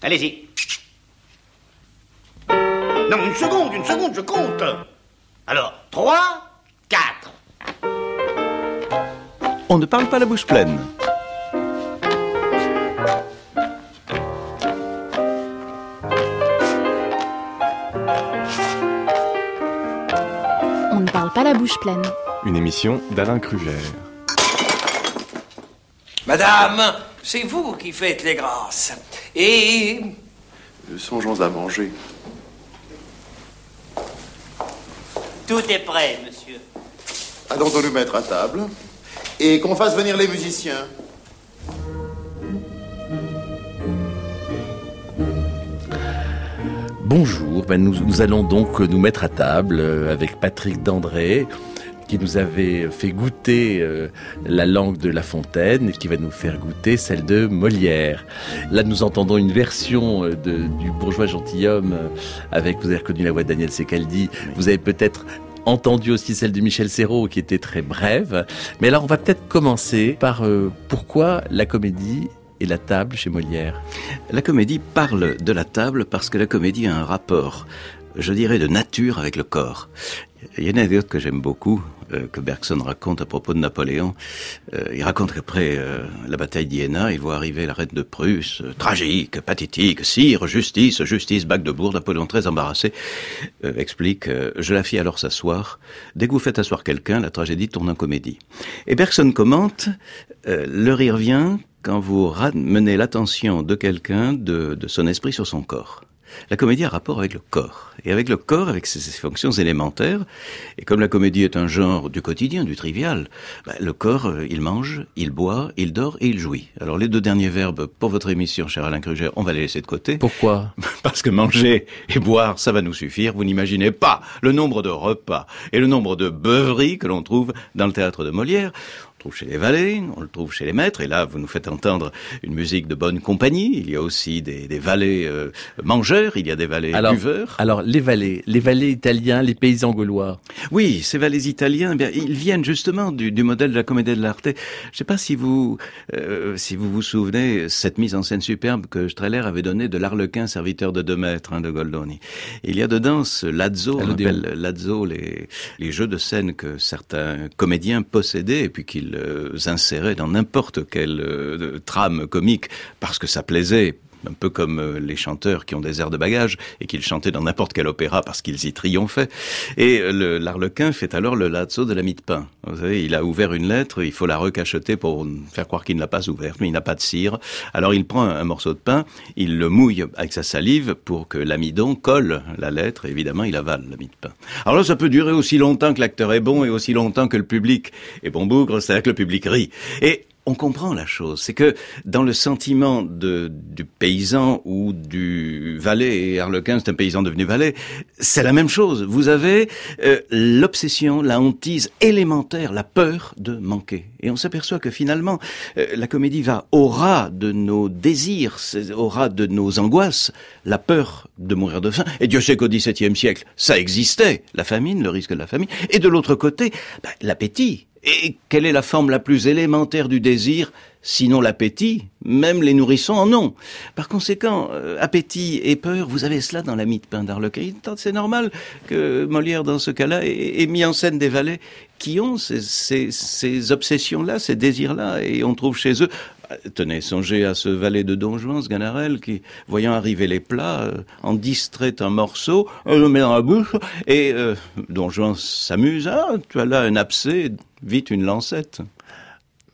Allez-y. Non, une seconde, une seconde, je compte. Alors, 3, 4. On ne parle pas la bouche pleine. On ne parle pas la bouche pleine. Une émission d'Alain Kruger. Madame, c'est vous qui faites les grâces. Et Songeons à manger. Tout est prêt, monsieur. Allons-nous nous mettre à table et qu'on fasse venir les musiciens. Bonjour, ben nous, nous allons donc nous mettre à table euh, avec Patrick Dandré qui nous avait fait goûter euh, la langue de La Fontaine et qui va nous faire goûter celle de Molière. Là, nous entendons une version euh, du bourgeois gentilhomme euh, avec, vous avez reconnu la voix de Daniel Secaldi, vous avez peut-être entendu aussi celle de Michel Serrault qui était très brève. Mais alors, on va peut-être commencer par pourquoi la comédie et la table chez Molière? La comédie parle de la table parce que la comédie a un rapport, je dirais, de nature avec le corps. Il y a une anecdote que j'aime beaucoup, euh, que Bergson raconte à propos de Napoléon. Euh, il raconte qu'après euh, la bataille d'Iéna, il voit arriver la reine de Prusse, euh, tragique, pathétique, sire, justice, justice, bague de bourg, Napoléon très embarrassé, euh, explique, euh, je la fis alors s'asseoir. Dès que vous faites asseoir quelqu'un, la tragédie tourne en comédie. Et Bergson commente, le rire vient quand vous ramenez l'attention de quelqu'un de, de son esprit sur son corps. La comédie a rapport avec le corps, et avec le corps, avec ses, ses fonctions élémentaires. Et comme la comédie est un genre du quotidien, du trivial, bah, le corps, euh, il mange, il boit, il dort et il jouit. Alors les deux derniers verbes pour votre émission, cher Alain Kruger, on va les laisser de côté. Pourquoi? Parce que manger et boire, ça va nous suffire. Vous n'imaginez pas le nombre de repas et le nombre de beuveries que l'on trouve dans le théâtre de Molière. On le trouve chez les valets, on le trouve chez les maîtres, et là, vous nous faites entendre une musique de bonne compagnie. Il y a aussi des, des valets euh, mangeurs, il y a des valets alors, buveurs. alors, les valets, les valets italiens, les paysans gaulois. Oui, ces valets italiens, eh bien, ils viennent justement du, du modèle de la comédie de l'arte. Je ne sais pas si vous, euh, si vous vous souvenez, cette mise en scène superbe que Streller avait donnée de l'arlequin serviteur de deux maîtres hein, de Goldoni. Il y a dedans ce lazzo, on appelle lazzo les, les jeux de scène que certains comédiens possédaient et puis qu'ils euh, inséraient dans n'importe quelle euh, trame comique parce que ça plaisait un peu comme euh, les chanteurs qui ont des airs de bagage et qu'ils chantaient dans n'importe quel opéra parce qu'ils y triomphaient. Et euh, le- l'arlequin fait alors le lazzo de la mie de pain. Vous savez, il a ouvert une lettre, il faut la recacheter pour faire croire qu'il ne l'a pas ouverte, mais il n'a pas de cire. Alors il prend un, morceau de pain, il le mouille avec sa salive pour que l'amidon colle la lettre, et évidemment il avale la mie de pain. Alors là, ça peut durer aussi longtemps que l'acteur est bon et aussi longtemps que le public est bon bougre, c'est-à-dire que le public rit. Et on comprend la chose, c'est que dans le sentiment de, du paysan ou du valet, et Harlequin c'est un paysan devenu valet, c'est la même chose. Vous avez euh, l'obsession, la hantise élémentaire, la peur de manquer. Et on s'aperçoit que finalement, euh, la comédie va au ras de nos désirs, au ras de nos angoisses, la peur de mourir de faim. Et Dieu sait qu'au XVIIe siècle, ça existait, la famine, le risque de la famine. Et de l'autre côté, bah, l'appétit. Et quelle est la forme la plus élémentaire du désir, sinon l'appétit Même les nourrissons en ont? Par conséquent, euh, appétit et peur, vous avez cela dans la mie de pain d'Arlequin. C'est normal que Molière, dans ce cas-là, ait, mis en scène des valets qui ont ces, obsessions-là, ces désirs-là, et on trouve chez eux Tenez, songez à ce valet de Don Juan, ce Ganarelle, qui, voyant arriver les plats, euh, en distrait un morceau, euh, le met dans la bouche, et euh, Don Juan s'amuse. Ah, tu as là un abcès, vite une lancette.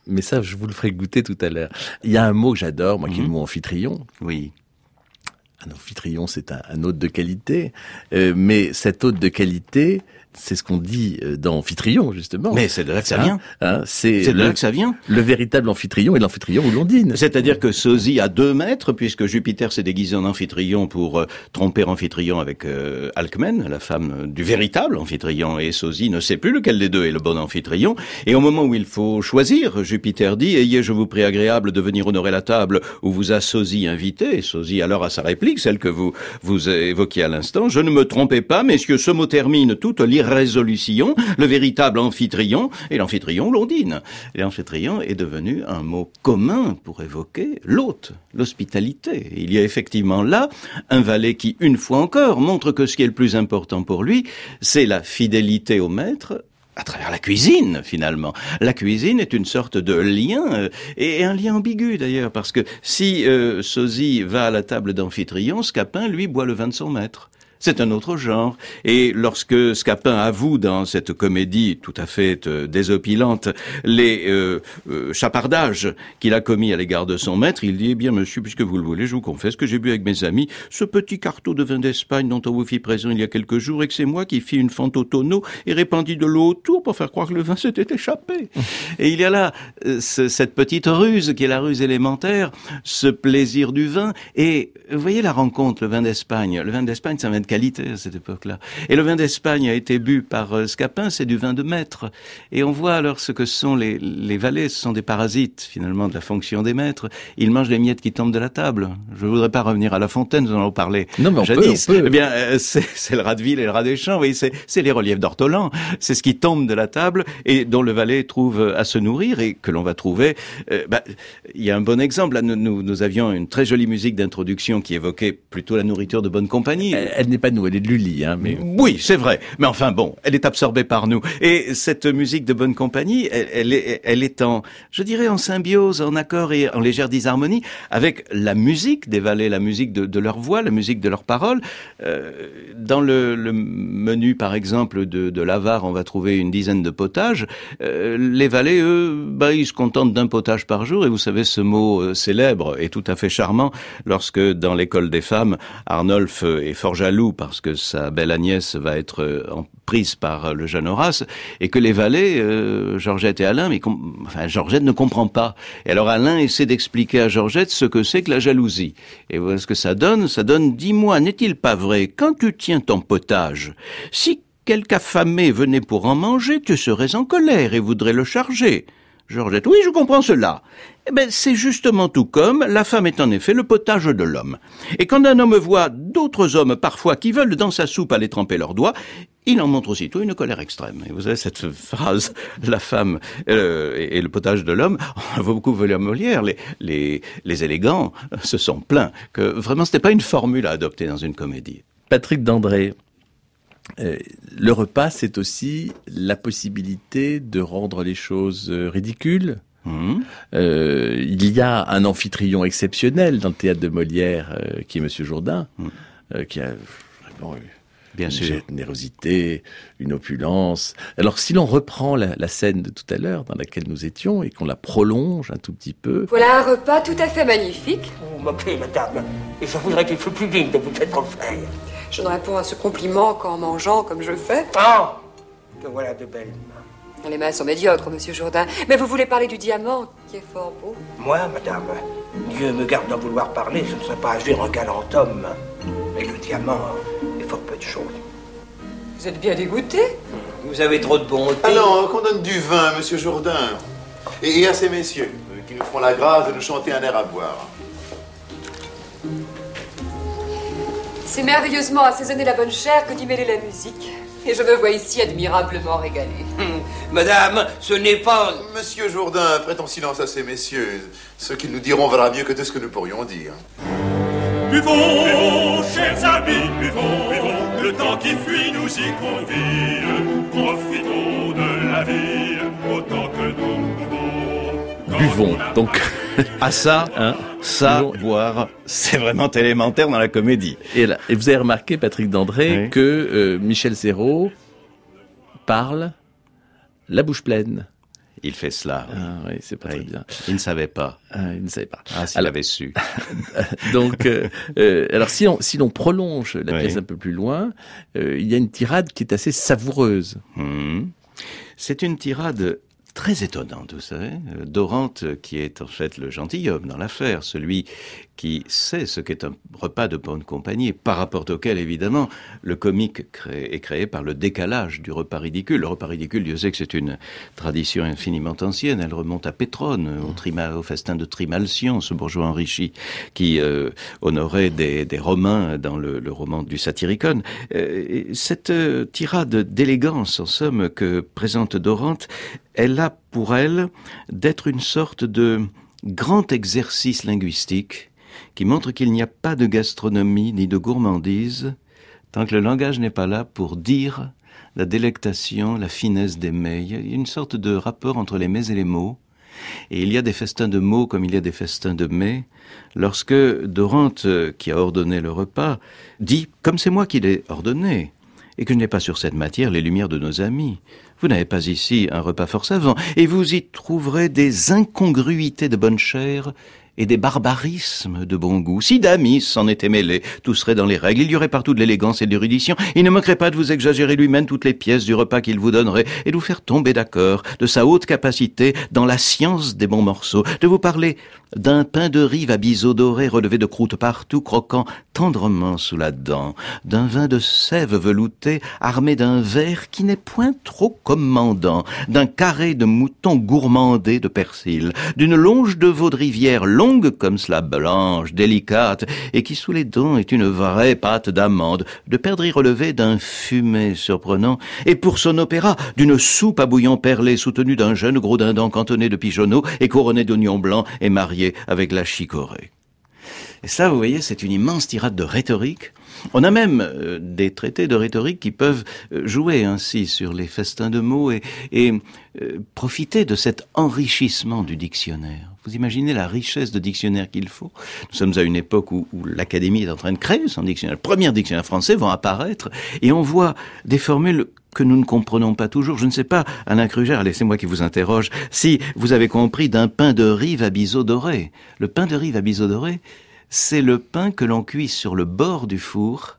Mais ça, je vous le ferai goûter tout à l'heure. Il y a un mot que j'adore, moi, qui est le mot amphitryon. Oui. Un amphitryon, c'est un, un hôte de qualité. Euh, mais cet hôte de qualité, c'est ce qu'on dit euh, dans Amphitryon, justement. Mais c'est de là que ça Hein, vient. hein, c'est de là que ça vient. le véritable amphitryon et l'amphitryon où l'on dîne. C'est-à-dire que Sosie a deux maîtres, puisque Jupiter s'est déguisé en amphitryon pour euh, tromper amphitryon avec euh, Alcmène, la femme euh, du véritable amphitryon, et Sosie ne sait plus lequel des deux est le bon amphitryon. Et au moment où il faut choisir, Jupiter dit, ayez, je vous prie agréable de venir honorer la table où vous a Sosie invité. Et Sosie alors a sa réplique, celle que vous, vous évoquiez à l'instant. Je ne me trompais pas, messieurs, ce mot termine toute résolution, le véritable amphitryon, et l'amphitryon l'ondine. L'amphitryon est devenu un mot commun pour évoquer l'hôte, l'hospitalité. Il y a effectivement là un valet qui, une fois encore, montre que ce qui est le plus important pour lui, c'est la fidélité au maître à travers la cuisine finalement. La cuisine est une sorte de lien euh, et un lien ambigu d'ailleurs parce que si euh, Sosie va à la table d'Amphitryon, Scapin lui boit le vin de son maître. C'est un autre genre. Et lorsque Scapin avoue dans cette comédie tout à fait euh, désopilante les euh, euh, chapardages qu'il a commis à l'égard de son maître, il dit Eh bien, monsieur, puisque vous le voulez, je vous confesse que j'ai bu avec mes amis ce petit carton de vin d'Espagne dont on vous fit présent il y a quelques jours et que c'est moi qui fis une fente au tonneau et répandis de l'eau autour pour faire croire que le vin s'était échappé. et il y a là euh, ce- cette petite ruse qui est la ruse élémentaire, ce plaisir du vin. Et vous voyez la rencontre, le vin d'Espagne. Le vin d'Espagne, c'est un vin de qualité à cette époque-là. Et le vin d'Espagne a été bu par euh, Scapin, c'est du vin de maître. Et on voit alors ce que sont les, les valets, ce sont des parasites finalement de la fonction des maîtres. Ils mangent les miettes qui tombent de la table. Je voudrais pas revenir à La Fontaine, nous en avons parlé Non, mais on peut, jadis. on peut. Eh bien, euh, c'est le rat de ville et le rat des champs. Oui, c'est c'est les reliefs d'Ortolan. C'est ce qui tombe de la table et dont le valet trouve euh, à se nourrir et que l'on va trouver. euh, bah, Il y a un bon exemple. Là, nous, nous, nous avions une très jolie musique d'introduction qui évoquait plutôt la nourriture de bonne compagnie. Elle, elle n'est elle est de Lully, hein, Oui, c'est vrai. Mais enfin bon, elle est absorbée par nous. Et cette musique de bonne compagnie, elle, est, elle est en, je dirais, en symbiose, en accord et en légère disharmonie avec la musique des valets, la musique de, leur voix, la musique de leurs paroles. Euh, dans le, le menu, par exemple, de, de l'avare, on va trouver une dizaine de potages. Euh, les valets, eux, bah, ils se contentent d'un potage par jour. Et vous savez, ce mot euh, célèbre est tout à fait charmant lorsque, dans l'école des femmes, Arnolphe est fort jaloux parce que sa belle Agnès va être euh, prise par euh, le jeune Horace et que les valets, euh, Georgette et Alain, mais enfin Georgette ne comprend pas. Et alors Alain essaie d'expliquer à Georgette ce que c'est que la jalousie. Et voilà ce que ça donne. Ça donne, dis-moi, n'est-il pas vrai, quand tu tiens ton potage, si quelque affamé venait pour en manger, tu serais en colère et voudrais le charger? Georgette, oui, je comprends cela. Eh ben, c'est justement tout comme la femme est en effet le potage de l'homme. Et quand un homme voit d'autres hommes parfois qui veulent dans sa soupe aller tremper leurs doigts, il en montre aussitôt une colère extrême. Et vous avez cette phrase, la femme euh, et, le potage de l'homme, on a beaucoup volé à Molière, les, les, les élégants se sont plaints que vraiment c'était pas une formule à adopter dans une comédie. Patrick Dandré, euh, le repas, c'est aussi la possibilité de rendre les choses euh, ridicules? Euh, il y a un amphitryon exceptionnel dans le théâtre de Molière, euh, qui est Monsieur Jourdain, euh, qui a vraiment eu Bien une sûr. générosité, une opulence. Alors si l'on reprend la, la scène de tout à l'heure dans laquelle nous étions et qu'on la prolonge un tout petit peu, Voilà un repas tout à fait magnifique. Vous moquez, madame, et je voudrais qu'il fût plus digne de vous être offert. Je ne réponds à ce compliment qu'en mangeant comme je fais. Ah Que voilà de belles mains. Les mains sont médiocres, monsieur Jourdain. Mais vous voulez parler du diamant, qui est fort beau. Moi, madame, Dieu me garde d'en vouloir parler, ce ne serait pas agir en galant homme. Mais le diamant est fort peu de choses. Vous êtes bien dégoûté Vous avez trop de bonté. Alors, qu'on donne du vin, monsieur Jourdain. Et, et à ces messieurs, euh, qui nous feront la grâce de nous chanter un air à boire. C'est merveilleusement assaisonner la bonne chair que d'y mêler la musique. Et je me vois ici admirablement régalée. Hum, Madame, ce n'est pas... Monsieur Jourdain, prêtons silence à ces messieurs. Ce qu'ils nous diront valra mieux que tout ce que nous pourrions dire. Buvons, chers amis, buvons, buvons, le temps qui fuit nous y convie. Profitons de la vie autant que nous pouvons. Buvons. Donc, À ça, hein, ça, boire, c'est vraiment élémentaire dans la comédie. et, là- et vous avez remarqué, Patrick Dandré, Oui. que euh, Michel Serrault parle la bouche pleine. Il fait cela. oui. Ah, oui, c'est pas très bien. Il ne savait pas. Ah, il ne savait pas. Ah, s'il Alors- avait su. Donc, euh, euh, alors si on, si l'on prolonge la Oui. pièce un peu plus loin, euh, il y a une tirade qui est assez savoureuse. Hmm. C'est une tirade très étonnante, vous savez. Euh, Dorante, qui est en fait le gentilhomme dans l'affaire, celui qui sait ce qu'est un repas de bonne compagnie, par rapport auquel, évidemment, le comique est créé par le décalage du repas ridicule. Le repas ridicule, Dieu sait que c'est une tradition infiniment ancienne, elle remonte à Pétrone, au, festin de Trimalcion, ce bourgeois enrichi qui euh, honorait des, Romains dans le, roman du Satyricon. cette tirade d'élégance, en somme, que présente Dorante, elle a pour elle d'être une sorte de grand exercice linguistique qui montre qu'il n'y a pas de gastronomie ni de gourmandise tant que le langage n'est pas là pour dire la délectation, la finesse des mets. Il y a une sorte de rapport entre les mets et les mots. Et il y a des festins de mots comme il y a des festins de mets. Lorsque Dorante, qui a ordonné le repas, dit, comme c'est moi qui l'ai ordonné, et que je n'ai pas sur cette matière les lumières de nos amis. Vous n'avez pas ici un repas fort savant, et vous y trouverez des incongruités de bonne chair et des barbarismes de bon goût. Si Damis s'en était mêlé, tout serait dans les règles. Il y aurait partout de l'élégance et de l'érudition. Il ne manquerait pas de vous exagérer lui-même toutes les pièces du repas qu'il vous donnerait et de vous faire tomber d'accord de sa haute capacité dans la science des bons morceaux, de vous parler d'un pain de rive à biseau doré relevé de croûte partout, croquant tendrement sous la dent, d'un vin de sève velouté armé d'un verre qui n'est point trop commandant, d'un carré de mouton gourmandé de persil, d'une longe de veau de rivière comme cela blanche, délicate, et qui sous les dents est une vraie pâte d'amande, de perdrix relevé d'un fumet surprenant, et pour son opéra, d'une soupe à bouillon perlé soutenue d'un jeune gros dindon cantonné de pigeonneaux et couronné d'oignons blancs et marié avec la chicorée. Et ça, vous voyez, c'est une immense tirade de rhétorique. On a même euh, des traités de rhétorique qui peuvent euh, jouer ainsi sur les festins de mots et, euh, profiter de cet enrichissement du dictionnaire. Vous imaginez la richesse de dictionnaire qu'il faut Nous sommes à une époque où, l'Académie est en train de créer son dictionnaire. Le premier dictionnaire français vont apparaître et on voit des formules que nous ne comprenons pas toujours. Je ne sais pas, Alain Kruger, laissez-moi qui vous interroge, si vous avez compris d'un pain de rive à biseau doré. Le pain de rive à biseau doré, c'est le pain que l'on cuit sur le bord du four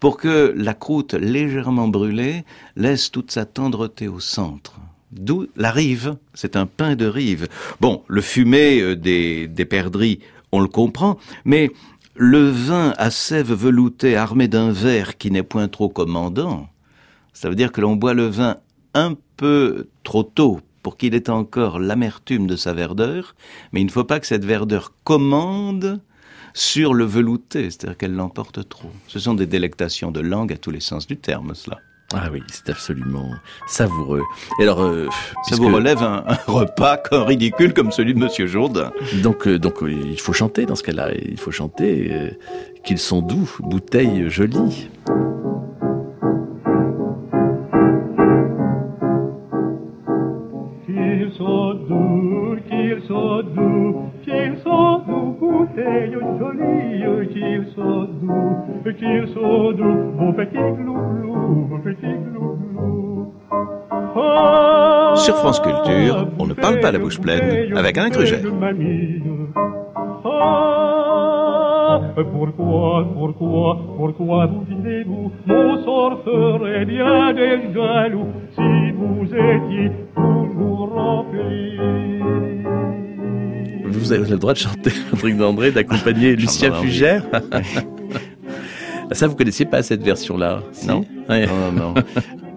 pour que la croûte légèrement brûlée laisse toute sa tendreté au centre. D'où la rive, c'est un pain de rive. Bon, le fumé euh, des, des perdrix, on le comprend, mais le vin à sève veloutée armé d'un verre qui n'est point trop commandant, ça veut dire que l'on boit le vin un peu trop tôt pour qu'il ait encore l'amertume de sa verdeur, mais il ne faut pas que cette verdeur commande sur le velouté, c'est-à-dire qu'elle l'emporte trop. Ce sont des délectations de langue à tous les sens du terme, cela. Ah oui, c'est absolument savoureux. Et alors, euh, ça vous relève un, repas ridicule comme celui de Monsieur Jourdain. Donc, euh, donc, euh, il faut chanter dans ce cas-là. Il faut chanter qu'ils sont doux, bouteilles jolies. Qu'ils sont doux, qu'ils sont doux, qu'ils sont doux, bouteilles jolies, qu'ils sont doux, glouglous. Sur France Culture, on ne parle pas la bouche pleine avec un. Pourquoi, pourquoi, pourquoi vous vivez-vous Mon sort ferait bien des jaloux si vous étiez toujours rempli. Vous avez le droit de chanter Patrick d'André, d'accompagner Lucien Fugère? Ça, vous connaissiez pas cette version-là Non? Non, non.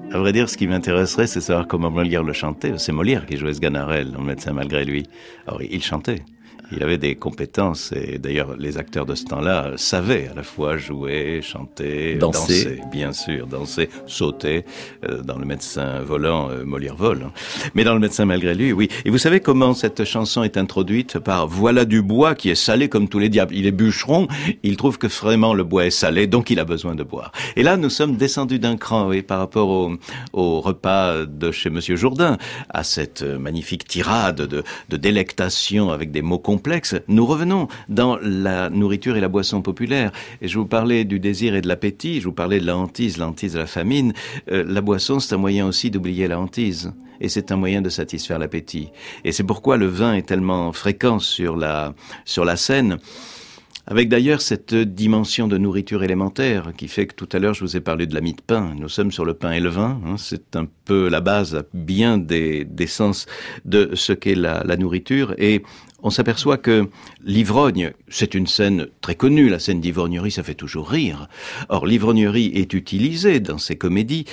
À vrai dire, ce qui m'intéresserait, c'est savoir comment Molière le chantait. C'est Molière qui jouait ce Ganarelle, le médecin malgré lui. Alors, il chantait. Il avait des compétences et d'ailleurs les acteurs de ce temps-là savaient à la fois jouer, chanter, danser, bien sûr, danser, sauter. Euh, dans le médecin volant, euh, Molière vole. Hein. Mais dans le médecin malgré lui, oui. Et vous savez comment cette chanson est introduite par Voilà du bois qui est salé comme tous les diables. Il est bûcheron, il trouve que vraiment le bois est salé, donc il a besoin de boire. Et là, nous sommes descendus d'un cran, oui, par rapport au, au, repas de chez Monsieur Jourdain, à cette magnifique tirade de, de délectation avec des mots complexe. Nous revenons dans la nourriture et la boisson populaire. Et je vous parlais du désir et de l'appétit, je vous parlais de la hantise, la hantise de la famine. Euh, la boisson, c'est un moyen aussi d'oublier la hantise. Et c'est un moyen de satisfaire l'appétit. Et c'est pourquoi le vin est tellement fréquent sur la, sur la scène. Avec d'ailleurs cette dimension de nourriture élémentaire qui fait que tout à l'heure je vous ai parlé de la mie de pain. Nous sommes sur le pain et le vin. Hein. c'est un peu la base bien des, des sens de ce qu'est la, la nourriture. Et on s'aperçoit que l'ivrogne, c'est une scène très connue, la scène d'ivrognerie, ça fait toujours rire. Or, l'ivrognerie est utilisée dans ces comédies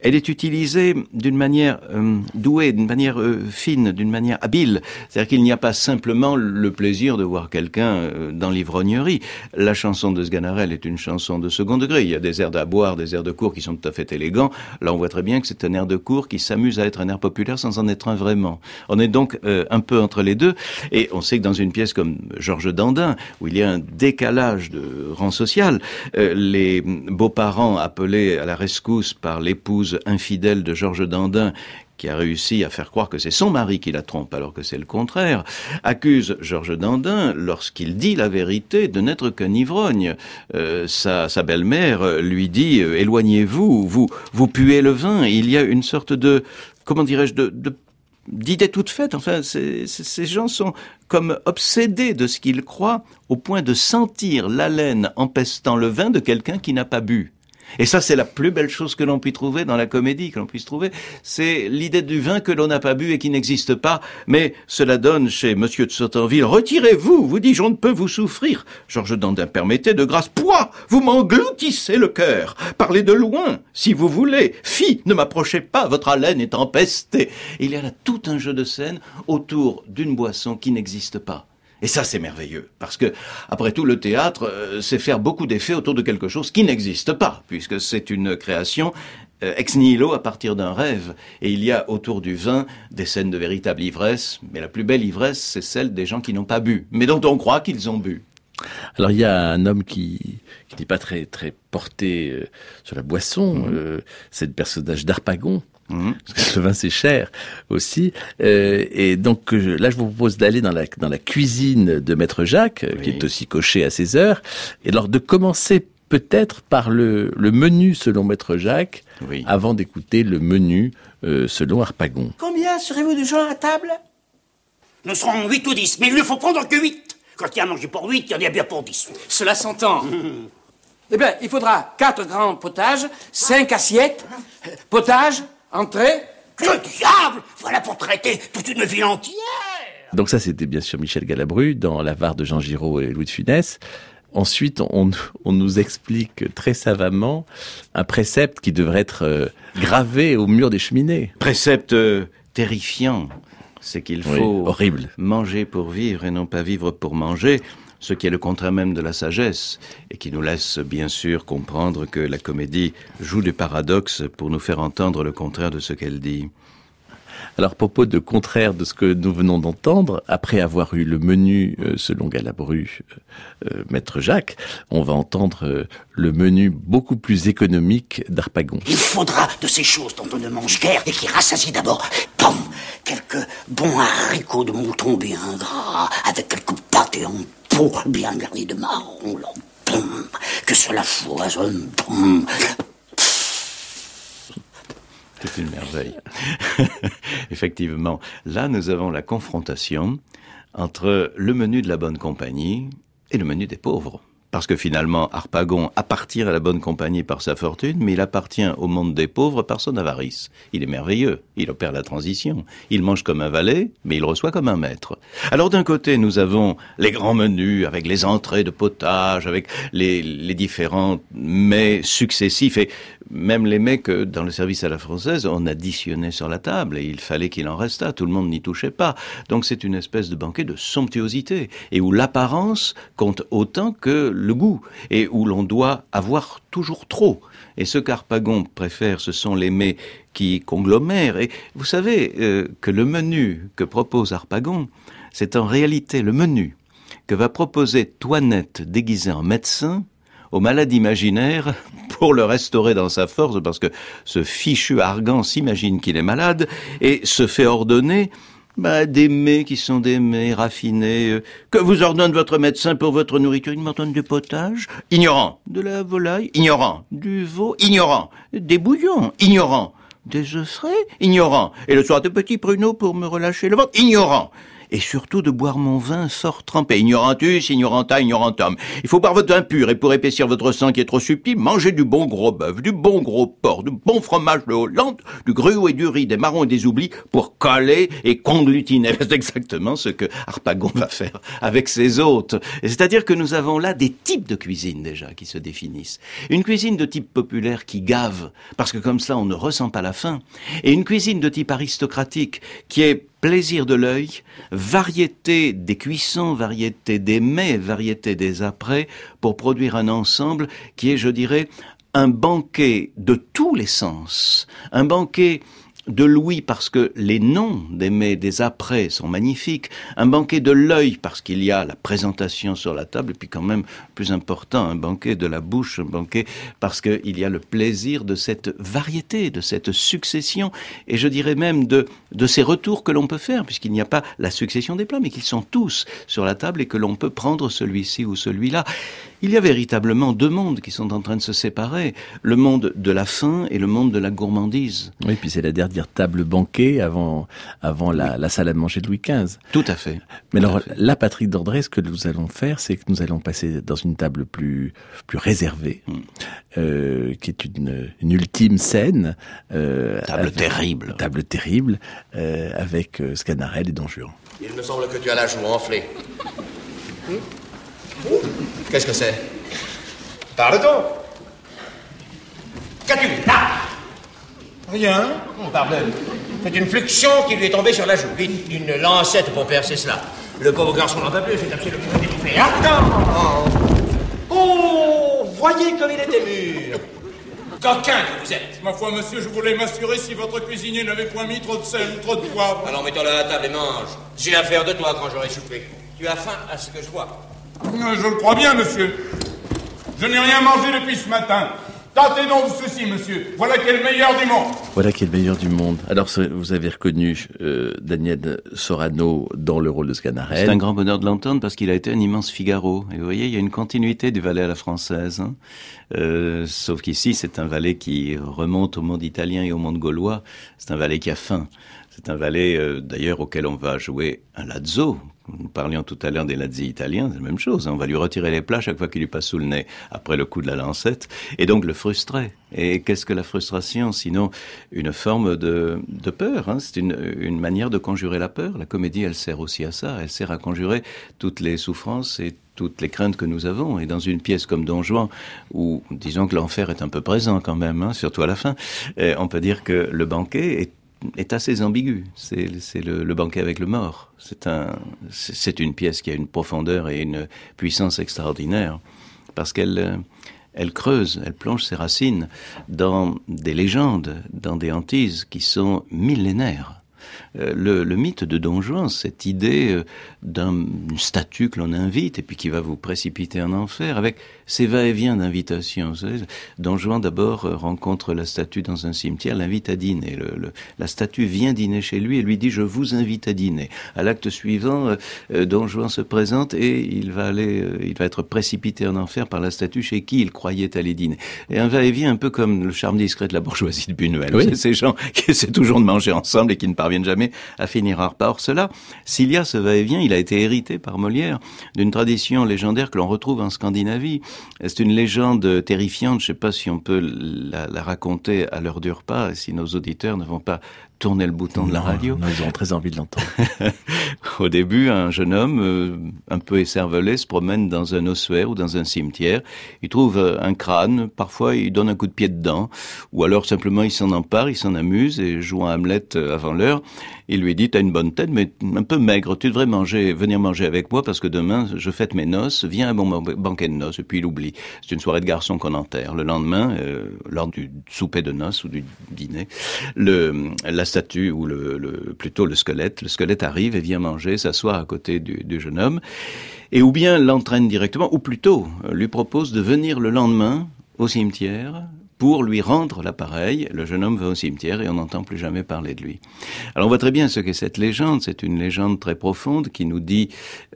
elle est utilisée d'une manière euh, douée, d'une manière euh, fine, d'une manière habile. C'est-à-dire qu'il n'y a pas simplement le plaisir de voir quelqu'un euh, dans l'ivrognerie. La chanson de Sganarelle est une chanson de second degré. Il y a des airs d'aboire, des airs de cour qui sont tout à fait élégants. Là, on voit très bien que c'est un air de cour qui s'amuse à être un air populaire sans en être un vraiment. On est donc un peu entre les deux. Et on sait que dans une pièce comme Georges Dandin, où il y a un décalage de rang social, les beaux-parents appelés à la rescousse par l'épouse infidèle de Georges Dandin qui a réussi à faire croire que c'est son mari qui la trompe alors que c'est le contraire, accuse Georges Dandin, lorsqu'il dit la vérité, de n'être qu'un ivrogne. Euh, sa, belle-mère lui dit euh, éloignez-vous, vous vous puez le vin. Il y a une sorte de comment dirais-je de, de d'idées toutes faites. Enfin, ces gens sont comme obsédés de ce qu'ils croient au point de sentir l'haleine empestant le vin de quelqu'un qui n'a pas bu. Et ça, c'est la plus belle chose que l'on puisse trouver dans la comédie, que l'on puisse trouver. C'est l'idée du vin que l'on n'a pas bu et qui n'existe pas. Mais cela donne chez Monsieur de Sautanville, retirez-vous, vous dis-je, ne peut vous souffrir. Georges Dandin, permettez de grâce, poids, vous m'engloutissez le cœur. Parlez de loin, si vous voulez. Fille, ne m'approchez pas, votre haleine est empestée. il y a là tout un jeu de scène autour d'une boisson qui n'existe pas. Et ça, c'est merveilleux, parce que, après tout, le théâtre, euh, c'est faire beaucoup d'effets autour de quelque chose qui n'existe pas, puisque c'est une création euh, ex nihilo à partir d'un rêve. Et il y a autour du vin des scènes de véritable ivresse, mais la plus belle ivresse, c'est celle des gens qui n'ont pas bu, mais dont on croit qu'ils ont bu. Alors il y a un homme qui qui n'est pas très très porté euh, sur la boisson, mmh. c'est le personnage d'Arpagon, Mmh. Parce que le vin c'est cher aussi. Euh, et donc là, je vous propose d'aller dans la dans la cuisine de Maître Jacques, euh, qui est aussi coché à ses heures, et alors de commencer peut-être par le, le menu selon Maître Jacques, avant d'écouter le menu euh, selon Harpagon. Combien serez-vous de gens à table? Nous serons 8 ou 10, mais il ne faut prendre que 8. Quand il y a à manger pour 8, il y en a bien pour 10. Cela s'entend. Eh bien, il faudra 4 grands potages, 5 assiettes, potage, Entrée Le diable Voilà pour traiter toute une ville entière Donc ça, c'était bien sûr Michel Galabru dans L'avare de Jean Giraud et Louis de Funès. Ensuite, on, on, nous explique très savamment un précepte qui devrait être euh, gravé au mur des cheminées. Précepte euh, terrifiant, c'est qu'il faut horrible. manger pour vivre et non pas vivre pour manger ce qui est le contraire même de la sagesse, et qui nous laisse bien sûr comprendre que la comédie joue du paradoxe pour nous faire entendre le contraire de ce qu'elle dit. Alors, propos de contraire de ce que nous venons d'entendre, après avoir eu le menu euh, selon Galabru, euh, euh, Maître Jacques, on va entendre le menu beaucoup plus économique d'Arpagon. Il faudra de ces choses dont on ne mange guère et qui rassasient d'abord. Pomme, quelques bons haricots de mouton bien gras, avec quelques pâtés en bien garnis de marron, que cela foisonne. C'est une merveille. Effectivement, là, nous avons la confrontation entre le menu de la bonne compagnie et le menu des pauvres. Parce que finalement, Harpagon appartient à la bonne compagnie par sa fortune, mais il appartient au monde des pauvres par son avarice. Il est merveilleux, il opère la transition. Il mange comme un valet, mais il reçoit comme un maître. Alors d'un côté, nous avons les grands menus avec les entrées de potage, avec les, différents mets successifs, et même les mets que dans le service à la française, on additionnait sur la table, et il fallait qu'il en restât, tout le monde n'y touchait pas. Donc c'est une espèce de banquet de somptuosité, et où l'apparence compte autant que le goût, et où l'on doit avoir toujours trop. Et ce qu'Arpagon préfère, ce sont les mets qui conglomèrent. Et vous savez euh, que le menu que propose Arpagon, c'est en réalité le menu que va proposer Toinette déguisée en médecin aux malades imaginaires pour le restaurer dans sa force, parce que ce fichu argan s'imagine qu'il est malade et se fait ordonner bah, des mets qui sont des mets raffinés. Euh, que vous ordonne votre médecin pour votre nourriture Il m'ordonne du potage Ignorant. De la volaille Ignorant. Du veau Ignorant. Des bouillons Ignorant. Frais Ignorant. Et le soir, des petits pruneaux pour me relâcher le ventre Ignorant. Et surtout de boire mon vin fort trempé. Ignorantus, ignoranta, ignorantum. Il faut boire votre vin pur, et pour épaissir votre sang qui est trop subtil, mangez du bon gros bœuf, du bon gros porc, du bon fromage de Hollande, du gruau et du riz, des marrons et des oublis, pour coller et conglutiner. C'est exactement ce que Harpagon va faire avec ses hôtes. C'est-à-dire que nous avons là des types de cuisine déjà qui se définissent. Une cuisine de type populaire qui gave, parce que comme ça on ne ressent pas la faim, et une cuisine de type aristocratique qui est plaisir de l'œil, variété des cuissons, variété des mets, variété des après, pour produire un ensemble qui est, je dirais, un banquet de tous les sens, un banquet de Louis parce que les noms des mets, des après sont magnifiques, un banquet de l'œil parce qu'il y a la présentation sur la table, et puis quand même, plus important, un banquet de la bouche, un banquet parce qu'il y a le plaisir de cette variété, de cette succession, et je dirais même de, de ces retours que l'on peut faire, puisqu'il n'y a pas la succession des plats, mais qu'ils sont tous sur la table et que l'on peut prendre celui-ci ou celui-là. Il y a véritablement deux mondes qui sont en train de se séparer, le monde de la faim et le monde de la gourmandise. Oui, puis c'est la dernière table banquet avant, avant la, la salle à manger de Louis XV. Tout à fait. Mais Tout alors, fait. là, Patrick Dandré, ce que nous allons faire, c'est que nous allons passer dans une table plus, plus réservée, Hmm. euh, qui est une, une ultime scène. Euh, Table avec- terrible. Table terrible, euh, avec euh, Sganarelle et Don Juan. Il me semble que tu as la joue enflée. Qu'est-ce que c'est? Parle donc Qu'as-tu là Rien. On pardonne. C'est une fluxion qui lui est tombée sur la joue. Vite, une lancette pour percer cela. Le pauvre garçon n'en peut plus, c'est absolument. Attends Oh Voyez comme il était mûr Coquin que vous êtes Ma foi, monsieur, je voulais m'assurer si votre cuisinier n'avait point mis trop de sel ou trop de poivre. Alors mettons-le à la table et mange. J'ai affaire de toi quand j'aurai soufflé. Tu as faim à ce que je vois. Euh, Je le crois bien, monsieur. Je n'ai rien mangé depuis ce matin. Tâtez donc ceci, monsieur. Voilà qui est le meilleur du monde. Voilà qui est le meilleur du monde. Alors, vous avez reconnu euh, Daniel Sorano dans le rôle de Sganarelle. C'est un grand bonheur de l'entendre parce qu'il a été un immense Figaro. Et vous voyez, il y a une continuité du valet à la française. hein. Euh, sauf qu'ici, c'est un valet qui remonte au monde italien et au monde gaulois. C'est un valet qui a faim. C'est un valet, euh, d'ailleurs, auquel on va jouer un lazzo. Nous parlions tout à l'heure des lazzi italiens, c'est la même chose. hein. On va lui retirer les plats chaque fois qu'il lui passe sous le nez, après le coup de la lancette, et donc le frustrer. Et qu'est-ce que la frustration? Sinon, une forme de, peur. hein. C'est une, une manière de conjurer la peur. La comédie, elle sert aussi à ça. Elle sert à conjurer toutes les souffrances et toutes les craintes que nous avons. Et dans une pièce comme Don Juan, où disons que l'enfer est un peu présent quand même, hein, surtout à la fin, eh, on peut dire que le banquet est est assez ambigu. C'est le, banquet avec le mort. C'est un, une pièce qui a une profondeur et une puissance extraordinaire parce qu'elle euh, elle creuse, elle plonge ses racines dans des légendes, dans des hantises qui sont millénaires. Euh, Le, le mythe de Don Juan, cette idée euh, d'une statue que l'on invite et puis qui va vous précipiter en enfer, avec ces va-et-vient d'invitation. Vous savez, Don Juan d'abord euh, rencontre la statue dans un cimetière, l'invite à dîner. Le- le- la statue vient dîner chez lui et lui dit je vous invite à dîner. À l'acte suivant, euh, Don Juan se présente et il va aller, euh, il va être précipité en enfer par la statue chez qui il croyait aller dîner. Et un va-et-vient un peu comme le charme discret de la bourgeoisie de Buñuel. Oui. Ces gens qui essaient toujours de manger ensemble et qui ne parviennent jamais à finir à repas. Or cela, s'il y a ce va-et-vient, il a été hérité par Molière d'une tradition légendaire que l'on retrouve en Scandinavie. C'est une légende terrifiante, je ne sais pas si on peut la, la raconter à l'heure du repas, si nos auditeurs ne vont pas tourner le bouton de la radio. non, ils auront très envie de l'entendre. Au début, un jeune homme, euh, un peu écervelé, se promène dans un ossuaire ou dans un cimetière. Il trouve euh, un crâne, parfois il donne un coup de pied dedans, ou alors simplement il s'en empare, il s'en amuse, et jouant Hamlet euh, avant l'heure, il lui dit, t'as une bonne tête, mais un peu maigre, tu devrais manger, venir manger avec moi, parce que demain, je fête mes noces, viens à mon ban- banquet de noces, et puis il oublie. C'est une soirée de garçons qu'on enterre. Le lendemain, euh, lors du souper de noces ou du dîner, la statue, ou plutôt le squelette, le squelette arrive et vient manger, s'asseoir à côté du, du jeune homme, et ou bien l'entraîne directement, ou plutôt euh, lui propose de venir le lendemain au cimetière pour lui rendre l'appareil. Le jeune homme va au cimetière et on n'entend plus jamais parler de lui. Alors on voit très bien ce qu'est cette légende. C'est une légende très profonde qui nous dit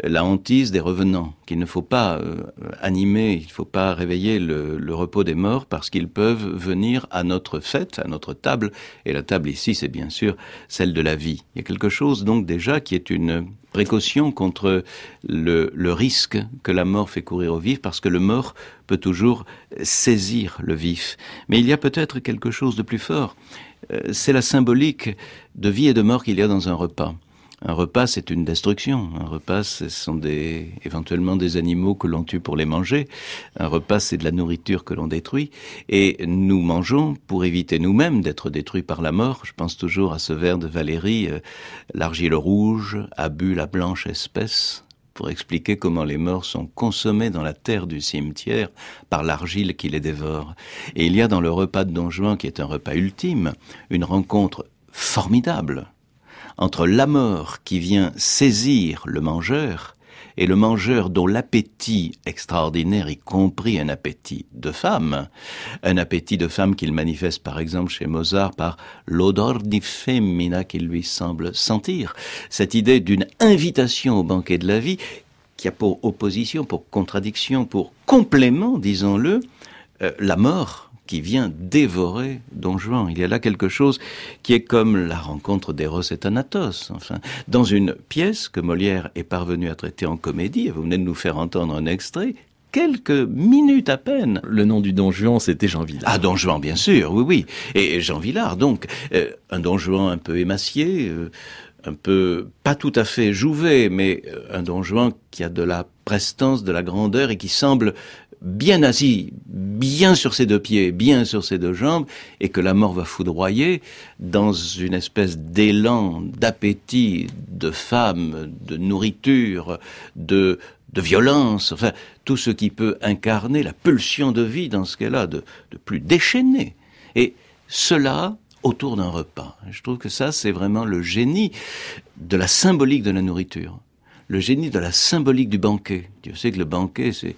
euh, la hantise des revenants, qu'il ne faut pas euh, animer, il ne faut pas réveiller le, le repos des morts parce qu'ils peuvent venir à notre fête, à notre table. Et la table ici, c'est bien sûr celle de la vie. Il y a quelque chose donc déjà qui est une précaution contre le, le, risque que la mort fait courir au vif, parce que le mort peut toujours saisir le vif. Mais il y a peut-être quelque chose de plus fort. Euh, c'est la symbolique de vie et de mort qu'il y a dans un repas. Un repas, c'est une destruction. Un repas, ce sont éventuellement des animaux que l'on tue pour les manger. Un repas, c'est de la nourriture que l'on détruit. Et nous mangeons pour éviter nous-mêmes d'être détruits par la mort. Je pense toujours à ce vers de Valérie, euh, l'argile rouge a bu la blanche espèce pour expliquer comment les morts sont consommés dans la terre du cimetière par l'argile qui les dévore. Et il y a dans le repas de Don Juan, qui est un repas ultime, une rencontre formidable entre la mort qui vient saisir le mangeur et le mangeur dont l'appétit extraordinaire, y compris un appétit de femme, un appétit de femme qu'il manifeste par exemple chez Mozart par l'odor di femmina qu'il lui semble sentir, cette idée d'une invitation au banquet de la vie qui a pour opposition, pour contradiction, pour complément, disons-le, euh, la mort qui vient dévorer Don Juan. Il y a là quelque chose qui est comme la rencontre d'Eros et Thanatos. Enfin, dans une pièce que Molière est parvenu à traiter en comédie, et vous venez de nous faire entendre un extrait, quelques minutes à peine. Le nom du Don Juan, c'était Jean Villard. Ah, Don Juan, bien sûr, oui, oui. Et Jean Villard, donc, euh, un Don Juan un peu émacié, euh, un peu, pas tout à fait jouvé, mais euh, un Don Juan qui a de la prestance, de la grandeur et qui semble bien assis, bien sur ses deux pieds, bien sur ses deux jambes, et que la mort va foudroyer dans une espèce d'élan, d'appétit, de femme, de nourriture, de, de violence, enfin, tout ce qui peut incarner la pulsion de vie dans ce qu'elle a de, de plus déchaîné. Et cela autour d'un repas. Je trouve que ça, c'est vraiment le génie de la symbolique de la nourriture le génie de la symbolique du banquet. Dieu sait que le banquet, c'est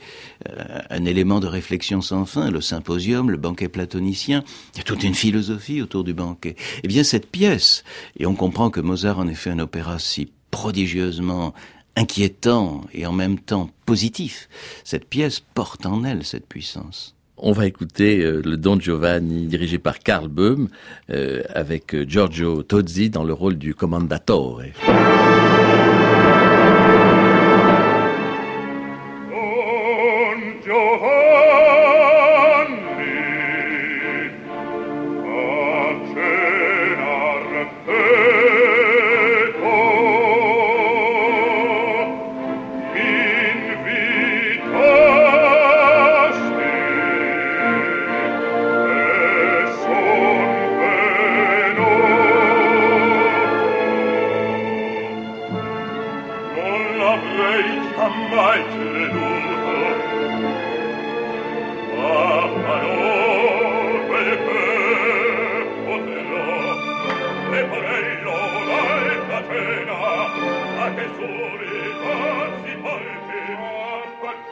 euh, un élément de réflexion sans fin, le symposium, le banquet platonicien, il y a toute une philosophie autour du banquet. Eh bien, cette pièce, et on comprend que Mozart en ait fait un opéra si prodigieusement inquiétant et en même temps positif, cette pièce porte en elle cette puissance. On va écouter euh, le Don Giovanni dirigé par Karl Böhm euh, avec Giorgio Tozzi dans le rôle du commandatore.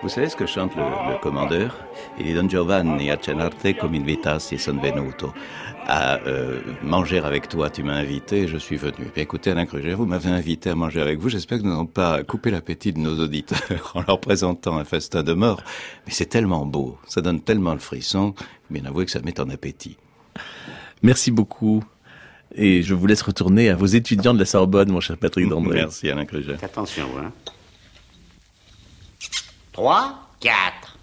Vous savez ce que chante le, commandeur? Il dit Don Giovanni a cenarte come invitassi son venuto. À euh, manger avec toi, tu m'as invité, je suis venu. Écoutez, Alain Kruger, vous m'avez invité à manger avec vous. J'espère que nous n'allons pas coupé l'appétit de nos auditeurs en leur présentant un festin de mort. Mais c'est tellement beau, ça donne tellement le frisson. Bien avouez que ça met en appétit. Merci beaucoup. Et je vous laisse retourner à vos étudiants de la Sorbonne, mon cher Patrick Dandré. Merci, Alain Kruger. Attention, hein. 3, 4.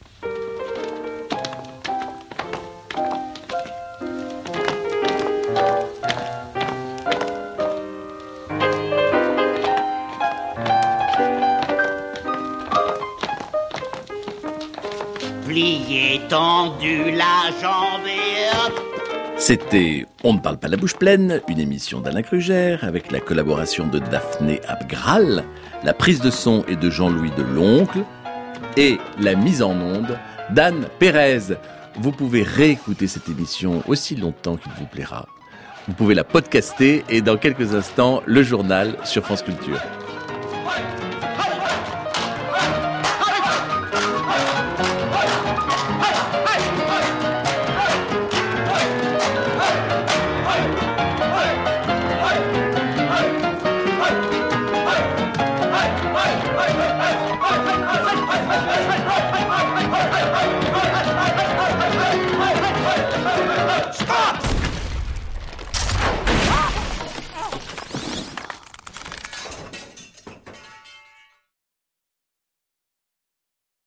Plié, tendu, la jambe et hop. C'était On ne parle pas la bouche pleine, une émission d'Alain Kruger avec la collaboration de Daphné Abgral, la prise de son est de Jean-Louis Deloncle et la mise en onde d'Anne Pérez. Vous pouvez réécouter cette émission aussi longtemps qu'il vous plaira. Vous pouvez la podcaster et dans quelques instants, le journal sur France Culture.